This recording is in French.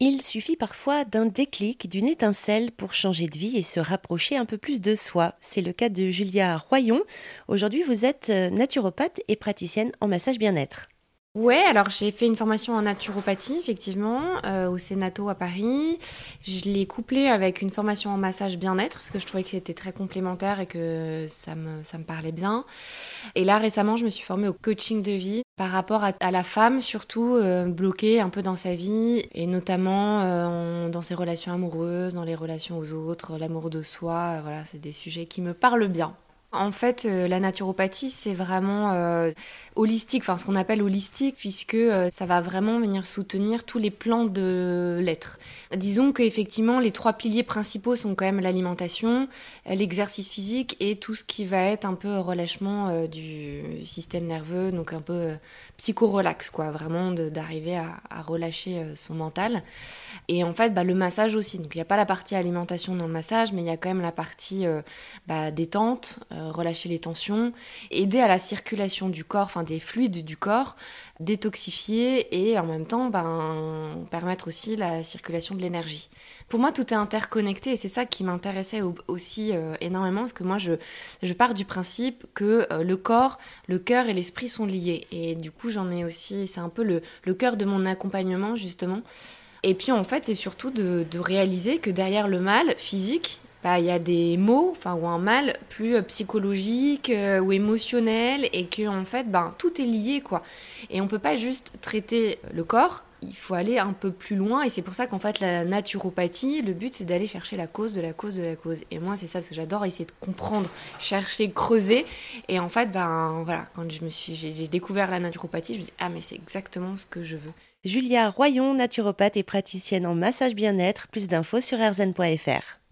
Il suffit parfois d'un déclic, d'une étincelle pour changer de vie et se rapprocher un peu plus de soi. C'est le cas de Julia Royon. Aujourd'hui, vous êtes euh, naturopathe et praticienne en massage bien-être. Ouais, alors j'ai fait une formation en naturopathie, effectivement, euh, au Sénato à Paris. Je l'ai couplée avec une formation en massage bien-être, parce que je trouvais que c'était très complémentaire et que ça me, ça me parlait bien. Et là, récemment, je me suis formée au coaching de vie par rapport à, la femme, surtout euh, bloquée un peu dans sa vie, et notamment euh, dans ses relations amoureuses, dans les relations aux autres, l'amour de soi. voilà, c'est des sujets qui me parlent bien. En fait, euh, la naturopathie, c'est vraiment euh, holistique, enfin ce qu'on appelle holistique, puisque euh, ça va vraiment venir soutenir tous les plans de l'être. Disons qu'effectivement, les trois piliers principaux sont quand même l'alimentation, l'exercice physique et tout ce qui va être un peu relâchement du système nerveux, donc un peu psycho-relax, quoi, vraiment d'arriver à, relâcher son mental. Et en fait, bah, le massage aussi. Donc il n'y a pas la partie alimentation dans le massage, mais il y a quand même la partie bah, détente relâcher les tensions, aider à la circulation du corps, enfin des fluides du corps, détoxifier et en même temps ben, permettre aussi la circulation de l'énergie. Pour moi, tout est interconnecté et c'est ça qui m'intéressait aussi euh, énormément parce que moi, je, je pars du principe que euh, le corps, le cœur et l'esprit sont liés. Et du coup, j'en ai aussi, c'est un peu le, le cœur de mon accompagnement justement. Et puis en fait, c'est surtout de réaliser que derrière le mal physique, bah, y a des mots, enfin, ou un mal plus euh, psychologique euh, ou émotionnel, et que en fait, ben, tout est lié, quoi. Et on peut pas juste traiter le corps, il faut aller un peu plus loin, et c'est pour ça qu'en fait, la naturopathie, le but, c'est d'aller chercher la cause de la cause de la cause. Et moi, c'est ça, parce que j'adore essayer de comprendre, chercher, creuser. Et en fait, ben, voilà, quand je me suis, j'ai découvert la naturopathie, je me dis, ah, mais c'est exactement ce que je veux. Julia Royon, naturopathe et praticienne en massage bien-être. Plus d'infos sur rzn.fr.